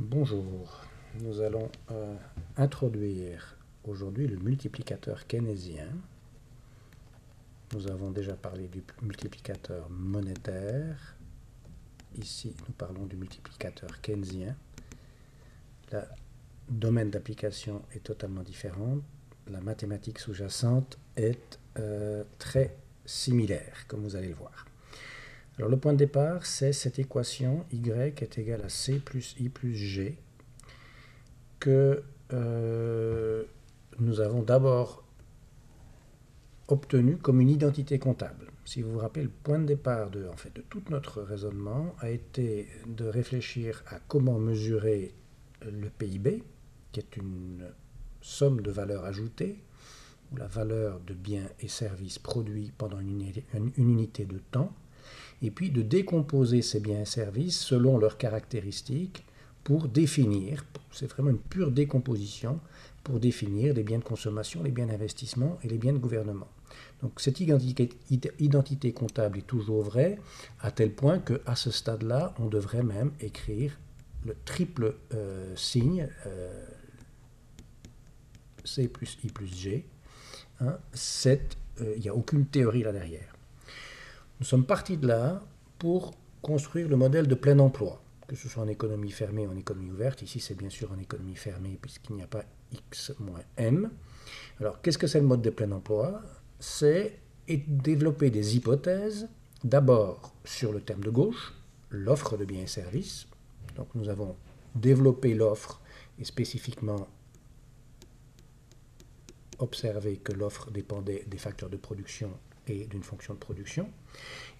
Bonjour, nous allons euh, introduire aujourd'hui le multiplicateur keynésien. Nous avons déjà parlé du multiplicateur monétaire. Ici, nous parlons du multiplicateur keynésien. Le domaine d'application est totalement différent. La mathématique sous-jacente est euh, très similaire, comme vous allez le voir. Le point de départ, c'est cette équation y est égale à c plus i plus g que euh, nous avons d'abord obtenu comme une identité comptable. Si vous vous rappelez, le point de départ de, en fait, de tout notre raisonnement a été de réfléchir à comment mesurer le PIB, qui est une somme de valeurs ajoutées, ou la valeur de biens et services produits pendant une unité de temps, et puis de décomposer ces biens et services selon leurs caractéristiques pour définir, c'est vraiment une pure décomposition, pour définir les biens de consommation, les biens d'investissement et les biens de gouvernement. Donc cette identité, comptable est toujours vraie, à tel point qu'à ce stade-là, on devrait même écrire le triple euh, signe euh, C plus I plus G. Hein, euh, il n'y a aucune théorie là derrière. Nous sommes partis de là pour construire le modèle de plein emploi, que ce soit en économie fermée ou en économie ouverte. Ici, c'est bien sûr en économie fermée puisqu'il n'y a pas X moins M. Alors, qu'est-ce que c'est le mode de plein emploi? C'est développer des hypothèses, d'abord sur le terme de gauche, l'offre de biens et services. Donc, nous avons développé l'offre et spécifiquement observé que l'offre dépendait des facteurs de production d'une fonction de production.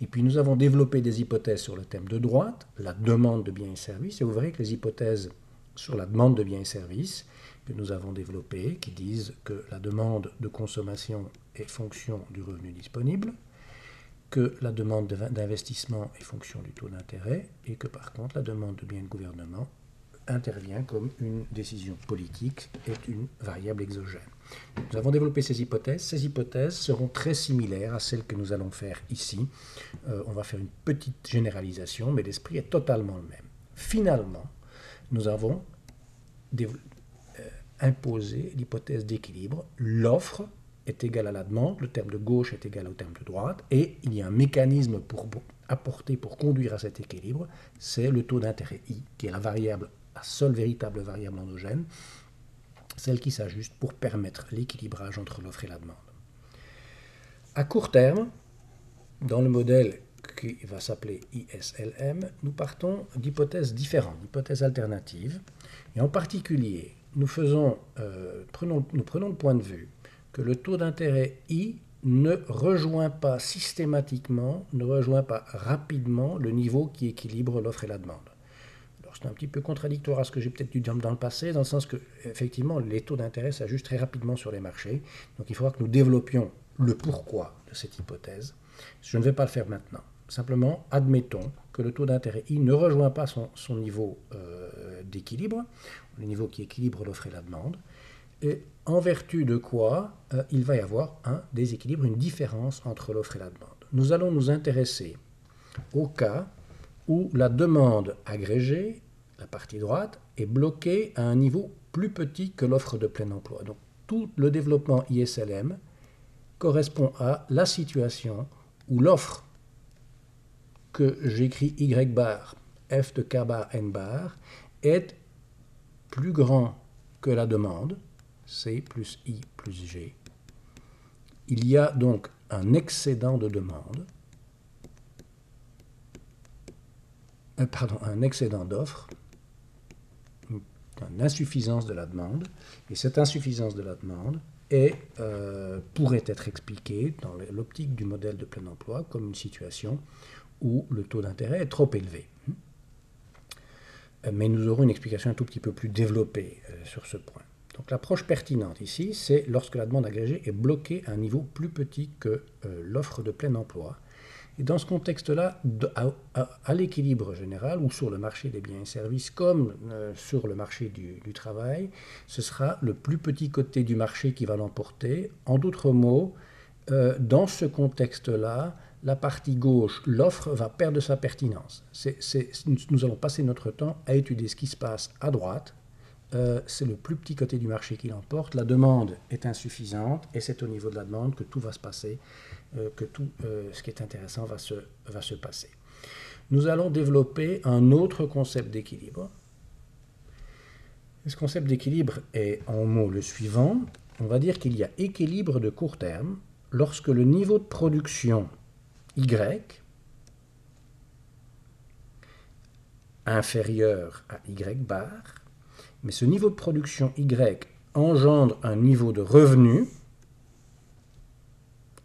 Et puis nous avons développé des hypothèses sur le thème de droite, la demande de biens et services, et vous verrez que les hypothèses sur la demande de biens et services que nous avons développées, qui disent que la demande de consommation est fonction du revenu disponible, que la demande d'investissement est fonction du taux d'intérêt, et que par contre la demande de biens de gouvernement intervient comme une décision politique est une variable exogène. Nous avons développé ces hypothèses. Ces hypothèses seront très similaires à celles que nous allons faire ici. Euh, on va faire une petite généralisation, mais l'esprit est totalement le même. Finalement, nous avons euh, imposé l'hypothèse d'équilibre. L'offre est égale à la demande, le terme de gauche est égal au terme de droite, et il y a un mécanisme pour apporter, pour conduire à cet équilibre, c'est le taux d'intérêt I, qui est la variable, la seule véritable variable endogène, celle qui s'ajuste pour permettre l'équilibrage entre l'offre et la demande. À court terme, dans le modèle qui va s'appeler ISLM, nous partons d'hypothèses différentes, d'hypothèses alternatives. Et en particulier, euh, nous prenons le point de vue que le taux d'intérêt I ne rejoint pas systématiquement, ne rejoint pas rapidement le niveau qui équilibre l'offre et la demande c'est un petit peu contradictoire à ce que j'ai peut-être dû dire dans le passé, dans le sens que, effectivement, les taux d'intérêt s'ajustent très rapidement sur les marchés. Donc il faudra que nous développions le pourquoi de cette hypothèse. Je ne vais pas le faire maintenant. Simplement, admettons que le taux d'intérêt I ne rejoint pas son, niveau euh, d'équilibre, le niveau qui équilibre l'offre et la demande, et en vertu de quoi euh, il va y avoir un déséquilibre, une différence entre l'offre et la demande. Nous allons nous intéresser au cas où la demande agrégée la partie droite, est bloquée à un niveau plus petit que l'offre de plein emploi. Donc tout le développement ISLM correspond à la situation où l'offre que j'écris Y bar, F de K bar, N bar, est plus grand que la demande, C plus I plus G. Il y a donc un excédent de demande, euh, pardon, un excédent d'offre, une insuffisance de la demande, et cette insuffisance de la demande est, euh, pourrait être expliquée dans l'optique du modèle de plein emploi comme une situation où le taux d'intérêt est trop élevé. Mais nous aurons une explication un tout petit peu plus développée euh, sur ce point. Donc l'approche pertinente ici, c'est lorsque la demande agrégée est bloquée à un niveau plus petit que euh, l'offre de plein emploi, et dans ce contexte-là, à, l'équilibre général, ou sur le marché des biens et services, comme euh, sur le marché du, travail, ce sera le plus petit côté du marché qui va l'emporter. En d'autres mots, euh, dans ce contexte-là, la partie gauche, l'offre va perdre sa pertinence. nous allons passer notre temps à étudier ce qui se passe à droite. Euh, c'est le plus petit côté du marché qui l'emporte. La demande est insuffisante et c'est au niveau de la demande que tout va se passer, euh, que tout euh, ce qui est intéressant va se, va se passer. Nous allons développer un autre concept d'équilibre. Ce concept d'équilibre est en mots le suivant. On va dire qu'il y a équilibre de court terme lorsque le niveau de production Y inférieur à Y bar, mais ce niveau de production Y engendre un niveau de revenu.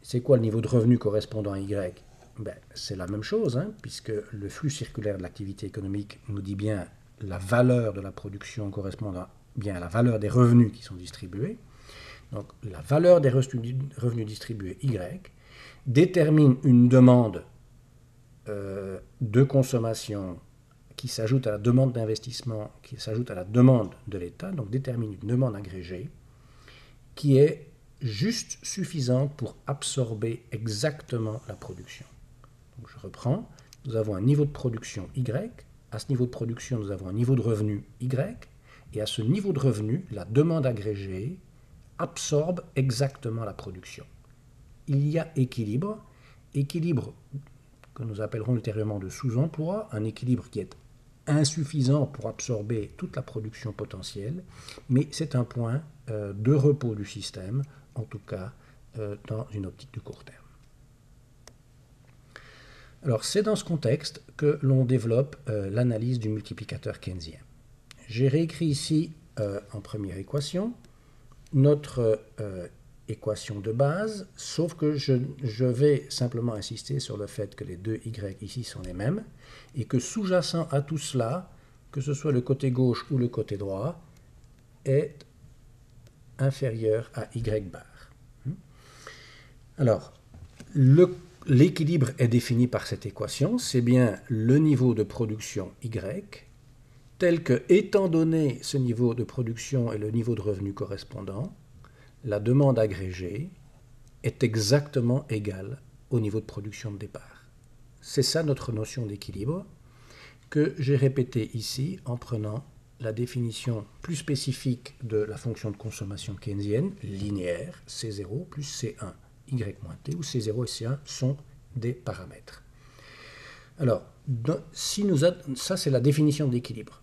C'est quoi le niveau de revenu correspondant à Y? Ben, C'est la même chose, hein, puisque le flux circulaire de l'activité économique nous dit bien la valeur de la production correspond bien à la valeur des revenus qui sont distribués. Donc la valeur des revenus distribués Y détermine une demande euh, de consommation qui s'ajoute à la demande d'investissement, qui s'ajoute à la demande de l'État, donc détermine une demande agrégée qui est juste suffisante pour absorber exactement la production. Je reprends, nous avons un niveau de production Y, à ce niveau de production nous avons un niveau de revenu Y, et à ce niveau de revenu, la demande agrégée absorbe exactement la production. Il y a équilibre, équilibre que nous appellerons ultérieurement de sous-emploi, un équilibre qui est insuffisant pour absorber toute la production potentielle, mais c'est un point euh, de repos du système, en tout cas euh, dans une optique de court terme. Alors c'est dans ce contexte que l'on développe euh, l'analyse du multiplicateur keynésien. J'ai réécrit ici en première équation notre équation de base, sauf que je, vais simplement insister sur le fait que les deux y ici sont les mêmes, et que sous-jacent à tout cela, que ce soit le côté gauche ou le côté droit, est inférieur à y bar. Alors, l'équilibre est défini par cette équation, c'est bien le niveau de production y, tel que, étant donné ce niveau de production et le niveau de revenu correspondant, la demande agrégée est exactement égale au niveau de production de départ. C'est ça notre notion d'équilibre que j'ai répété ici en prenant la définition plus spécifique de la fonction de consommation keynésienne, linéaire, C0 plus C1, Y moins T, où C0 et C1 sont des paramètres. Alors, si nous ça c'est la définition d'équilibre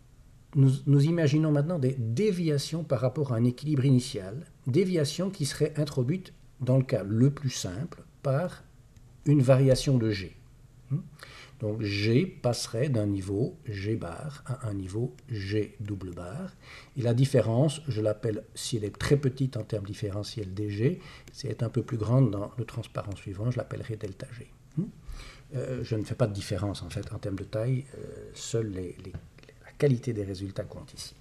nous, imaginons maintenant des déviations par rapport à un équilibre initial, déviations qui seraient introduites dans le cas le plus simple par une variation de G. Hmm? Donc G passerait d'un niveau G bar à un niveau G double bar. Et la différence, je l'appelle, si elle est très petite en termes différentiels dG, si elle est un peu plus grande dans le transparent suivant, je l'appellerai delta G. Hmm? Euh, je ne fais pas de différence en fait en termes de taille, euh, seuls les, les qualité des résultats compte ici.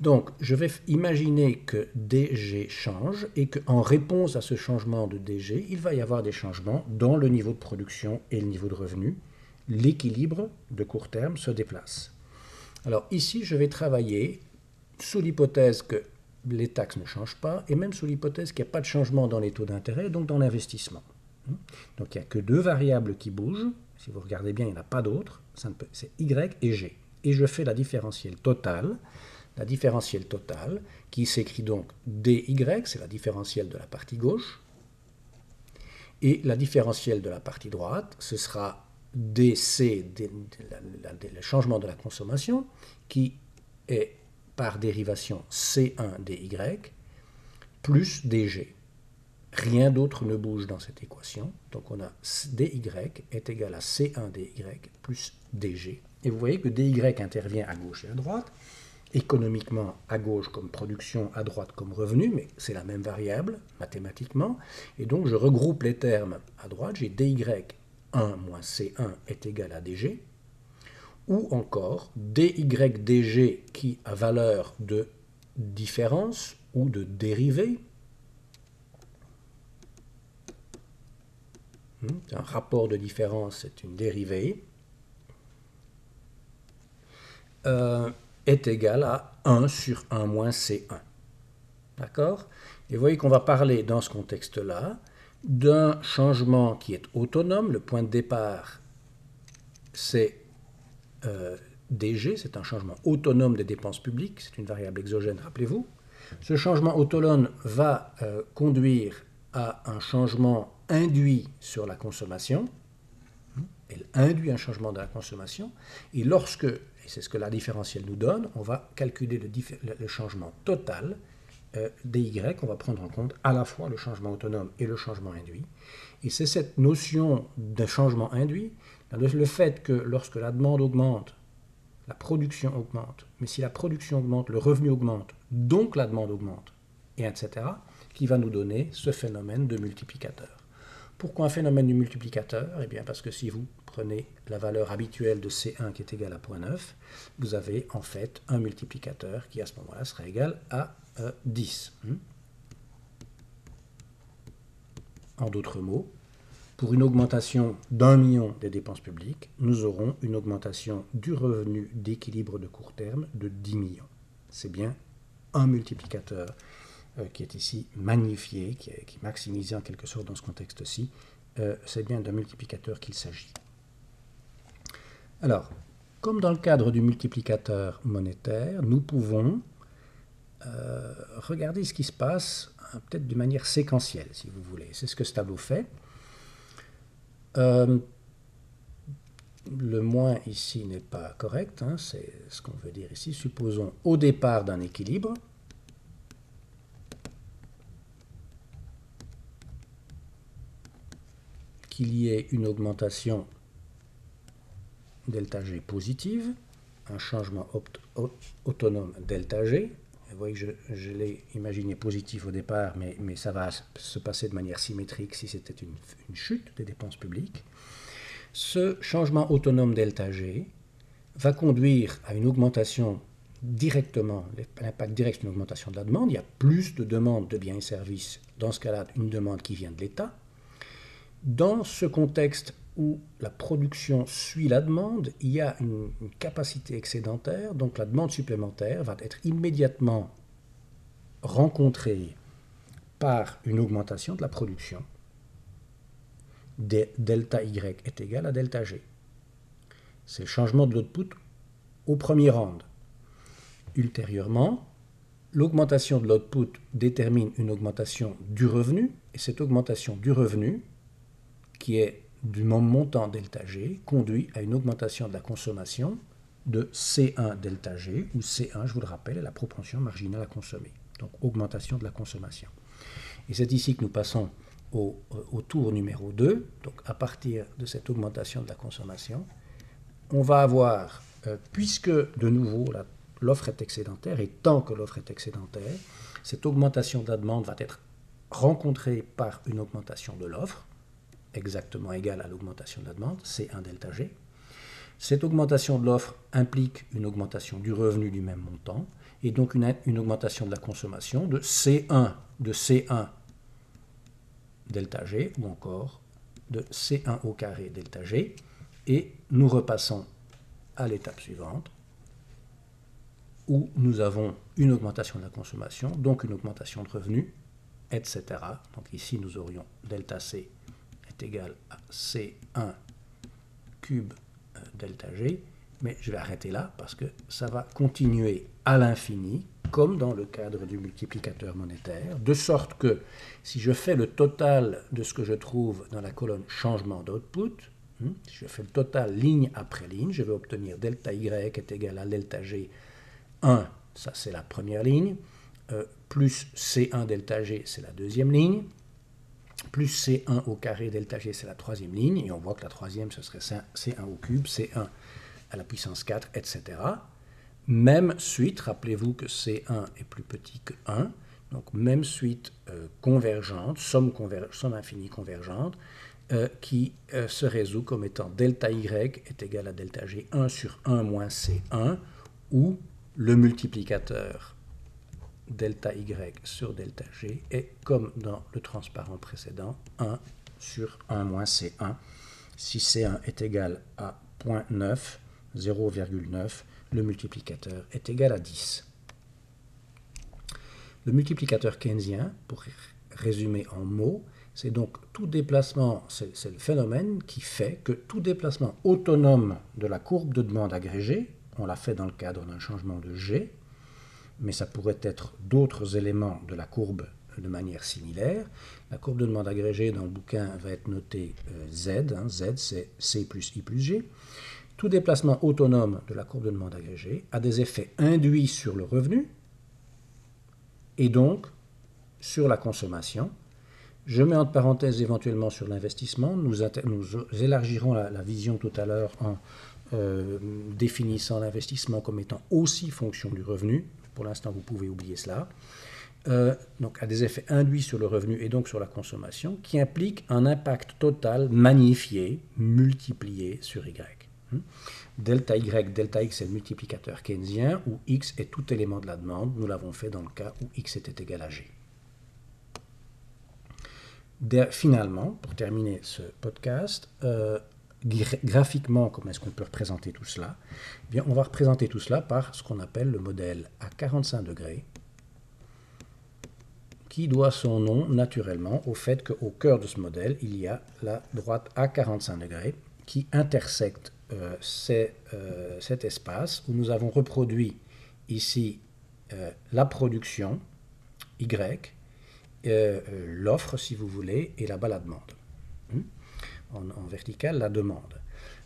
Donc, je vais imaginer que DG change et qu'en réponse à ce changement de DG, il va y avoir des changements dans le niveau de production et le niveau de revenu. L'équilibre de court terme se déplace. Alors ici, je vais travailler sous l'hypothèse que les taxes ne changent pas et même sous l'hypothèse qu'il n'y a pas de changement dans les taux d'intérêt, donc dans l'investissement. Donc il n'y a que deux variables qui bougent. Si vous regardez bien, il n'y en a pas d'autres. C'est Y et G et je fais la différentielle totale. La différentielle totale, qui s'écrit donc dy, c'est la différentielle de la partie gauche, et la différentielle de la partie droite, ce sera dc, le changement de la consommation, qui est par dérivation c1 dy, plus dg. Rien d'autre ne bouge dans cette équation. Donc on a dy est égal à c1 dy plus dg et vous voyez que dy intervient à gauche et à droite, économiquement à gauche comme production, à droite comme revenu, mais c'est la même variable mathématiquement. Et donc je regroupe les termes à droite, j'ai dy1 moins c1 est égal à dg, ou encore dy qui a valeur de différence ou de dérivée. Hmm, un rapport de différence, c'est une dérivée. Euh, est égal à 1 sur 1 moins C1. D'accord? Et vous voyez qu'on va parler dans ce contexte-là d'un changement qui est autonome. Le point de départ, c'est euh, DG, c'est un changement autonome des dépenses publiques, c'est une variable exogène, rappelez-vous. Ce changement autonome va euh, conduire à un changement induit sur la consommation. Elle induit un changement de la consommation. Et lorsque, et c'est ce que la différentielle nous donne, on va calculer le, changement total euh, dy, on va prendre en compte à la fois le changement autonome et le changement induit. Et c'est cette notion de changement induit, le fait que lorsque la demande augmente, la production augmente. Mais si la production augmente, le revenu augmente, donc la demande augmente, et etc., qui va nous donner ce phénomène de multiplicateur. Pourquoi un phénomène du multiplicateur? Eh bien parce que si vous prenez la valeur habituelle de C1 qui est égale à 0.9, vous avez en fait un multiplicateur qui à ce moment-là sera égal à 10. Euh, hmm. en d'autres mots, pour une augmentation d'un million des dépenses publiques, nous aurons une augmentation du revenu d'équilibre de court terme de 10 millions. C'est bien un multiplicateur euh, qui est ici magnifié, qui est, maximisé en quelque sorte dans ce contexte-ci. Euh, c'est bien d'un multiplicateur qu'il s'agit. Alors, comme dans le cadre du multiplicateur monétaire, nous pouvons euh, regarder ce qui se passe peut-être d'une manière séquentielle, si vous voulez. C'est ce que ce tableau fait. Euh, le moins ici n'est pas correct, hein, c'est ce qu'on veut dire ici. Supposons au départ d'un équilibre, qu'il y ait une augmentation delta G positive, un changement autonome delta G. Vous voyez que je, l'ai imaginé positif au départ, mais, ça va se passer de manière symétrique si c'était une, une, chute des dépenses publiques. Ce changement autonome delta G va conduire à une augmentation directement, l'impact direct d'une augmentation de la demande. Il y a plus de demandes de biens et services, dans ce cas-là, une demande qui vient de l'État. Dans ce contexte où la production suit la demande, il y a une, capacité excédentaire, donc la demande supplémentaire va être immédiatement rencontrée par une augmentation de la production. Delta Y est égal à delta G. C'est le changement de l'output au premier round. Ultérieurement, l'augmentation de l'output détermine une augmentation du revenu, et cette augmentation du revenu, qui est du montant delta G conduit à une augmentation de la consommation de C1 delta G, où C1, je vous le rappelle, est la propension marginale à consommer. Donc augmentation de la consommation. Et c'est ici que nous passons au, euh, tour numéro 2. Donc à partir de cette augmentation de la consommation, on va avoir, euh, puisque de nouveau l'offre est excédentaire, et tant que l'offre est excédentaire, cette augmentation de la demande va être rencontrée par une augmentation de l'offre exactement égale à l'augmentation de la demande, C1 delta G. Cette augmentation de l'offre implique une augmentation du revenu du même montant et donc une, augmentation de la consommation de C1 de C1 delta G ou encore de C1 au carré delta G. Et nous repassons à l'étape suivante où nous avons une augmentation de la consommation, donc une augmentation de revenu, etc. Donc ici, nous aurions delta C égal à C1 cube euh, delta G, mais je vais arrêter là parce que ça va continuer à l'infini, comme dans le cadre du multiplicateur monétaire, de sorte que si je fais le total de ce que je trouve dans la colonne changement d'output, hein, si je fais le total ligne après ligne, je vais obtenir delta Y est égal à delta G 1, ça c'est la première ligne, euh, plus C1 delta G, c'est la deuxième ligne, plus C1 au carré delta G, c'est la troisième ligne, et on voit que la troisième, ce serait C1 au cube, C1 à la puissance 4, etc. Même suite, rappelez-vous que C1 est plus petit que 1, donc même suite euh, convergente, somme, somme, infinie convergente, euh, qui euh, se résout comme étant delta Y est égal à delta G 1 sur 1 moins C1, où le multiplicateur delta y sur delta g est, comme dans le transparent précédent, 1 sur 1 moins C1. Si C1 est égal à 0.9, 0,9, le multiplicateur est égal à 10. Le multiplicateur keynésien, pour résumer en mots, C'est donc tout déplacement, c'est le phénomène qui fait que tout déplacement autonome de la courbe de demande agrégée, on l'a fait dans le cadre d'un changement de G, mais ça pourrait être d'autres éléments de la courbe de manière similaire. La courbe de demande agrégée dans le bouquin va être notée euh, Z, hein. Z c'est C plus I plus G. Tout déplacement autonome de la courbe de demande agrégée a des effets induits sur le revenu et donc sur la consommation. Je mets entre parenthèses éventuellement sur l'investissement. Nous, élargirons la, vision tout à l'heure en euh, définissant l'investissement comme étant aussi fonction du revenu. Pour l'instant, vous pouvez oublier cela. Euh, donc a des effets induits sur le revenu et donc sur la consommation, qui impliquent un impact total magnifié, multiplié sur Y. Hmm? Delta Y, delta X est le multiplicateur keynésien, où X est tout élément de la demande. Nous l'avons fait dans le cas où X était égal à G. finalement, pour terminer ce podcast, euh, graphiquement, comment est-ce qu'on peut représenter tout cela? Eh bien, On va représenter tout cela par ce qu'on appelle le modèle à 45 degrés, qui doit son nom naturellement au fait qu'au cœur de ce modèle, il y a la droite à 45 degrés qui intersecte euh, euh, cet espace où nous avons reproduit ici euh, la production Y, l'offre si vous voulez, et là-bas la demande. En, en, vertical, la demande.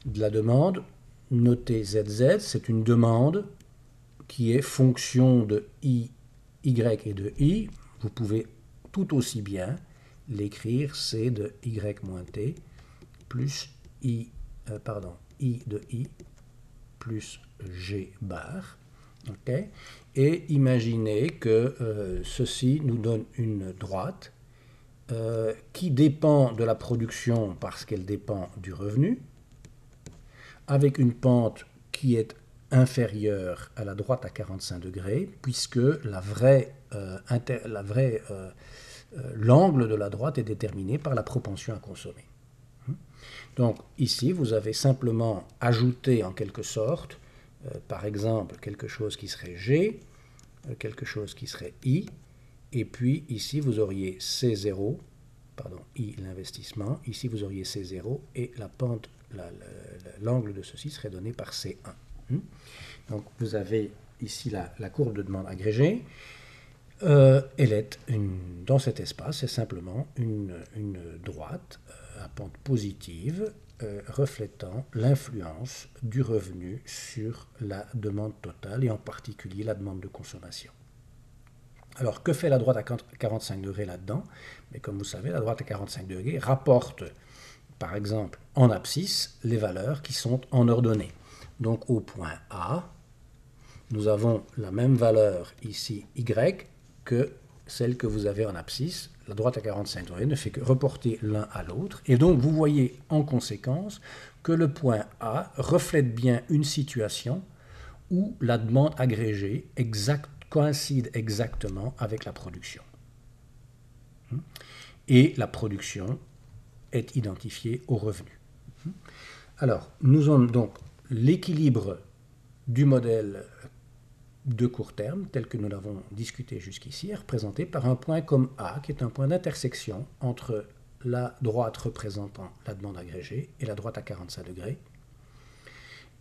De la demande, notez ZZ, c'est une demande qui est fonction de I, Y et de I vous pouvez tout aussi bien l'écrire C de Y moins T plus I, euh, pardon, I de I plus G bar. Et imaginez que euh, ceci nous donne une droite euh, qui dépend de la production parce qu'elle dépend du revenu, avec une pente qui est inférieure à la droite à 45 degrés, puisque la vraie euh, euh, l'angle de la droite est déterminé par la propension à consommer. Donc ici, vous avez simplement ajouté en quelque sorte, par exemple, quelque chose qui serait G, quelque chose qui serait I, et puis ici, vous auriez C0, pardon, I l'investissement, ici vous auriez C0, et la pente, l'angle de ceci serait donné par C1. Hmm? Donc vous avez ici la courbe de demande agrégée. Euh, elle est dans cet espace, c'est simplement une, droite euh, à pente positive euh, reflétant l'influence du revenu sur la demande totale et en particulier la demande de consommation. Alors que fait la droite à 45 degrés là-dedans? Mais comme vous savez, la droite à 45 degrés rapporte par exemple en abscisse les valeurs qui sont en ordonnée. Donc au point A, nous avons la même valeur ici y que celle que vous avez en abscisse, la droite à 45 degrés, ne fait que reporter l'un à l'autre. Et donc vous voyez en conséquence que le point A reflète bien une situation où la demande agrégée coïncide exactement avec la production. Et la production est identifiée au revenu. Alors, nous avons donc l'équilibre du modèle de court terme, tel que nous l'avons discuté jusqu'ici, représenté par un point comme A, qui est un point d'intersection entre la droite représentant la demande agrégée et la droite à 45 degrés.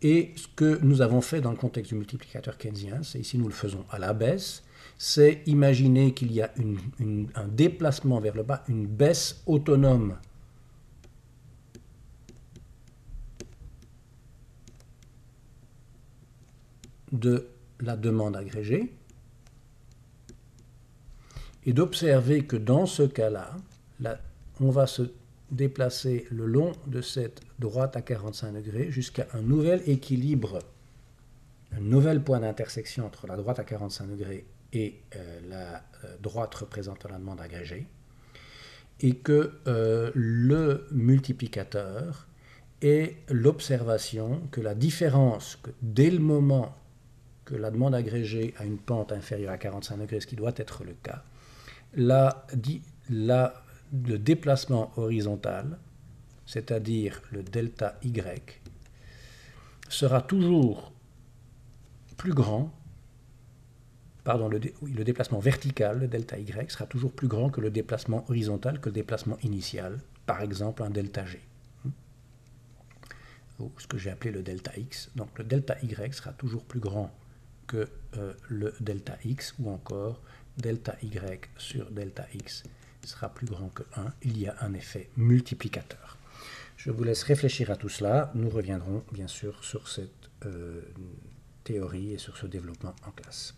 Et ce que nous avons fait dans le contexte du multiplicateur keynésien, c'est ici nous le faisons à la baisse, c'est imaginer qu'il y a un déplacement vers le bas, une baisse autonome. De la demande agrégée. Et d'observer que dans ce cas-là, on va se déplacer le long de cette droite à 45 degrés jusqu'à un nouvel équilibre, un nouvel point d'intersection entre la droite à 45 degrés et euh, la euh, droite représentant la demande agrégée, et que euh, le multiplicateur est l'observation que la différence, que dès le moment que la demande agrégée a une pente inférieure à 45 degrés, ce qui doit être le cas, la, le déplacement horizontal, c'est-à-dire le delta Y, sera toujours plus grand pardon, le, déplacement vertical, le delta y, sera toujours plus grand que le déplacement horizontal, que le déplacement initial, par exemple un delta g, ou ce que j'ai appelé le delta x. Donc le delta y sera toujours plus grand que euh, le delta x, ou encore delta y sur delta x sera plus grand que 1. Il y a un effet multiplicateur. Je vous laisse réfléchir à tout cela. Nous reviendrons bien sûr sur cette euh, théorie et sur ce développement en classe.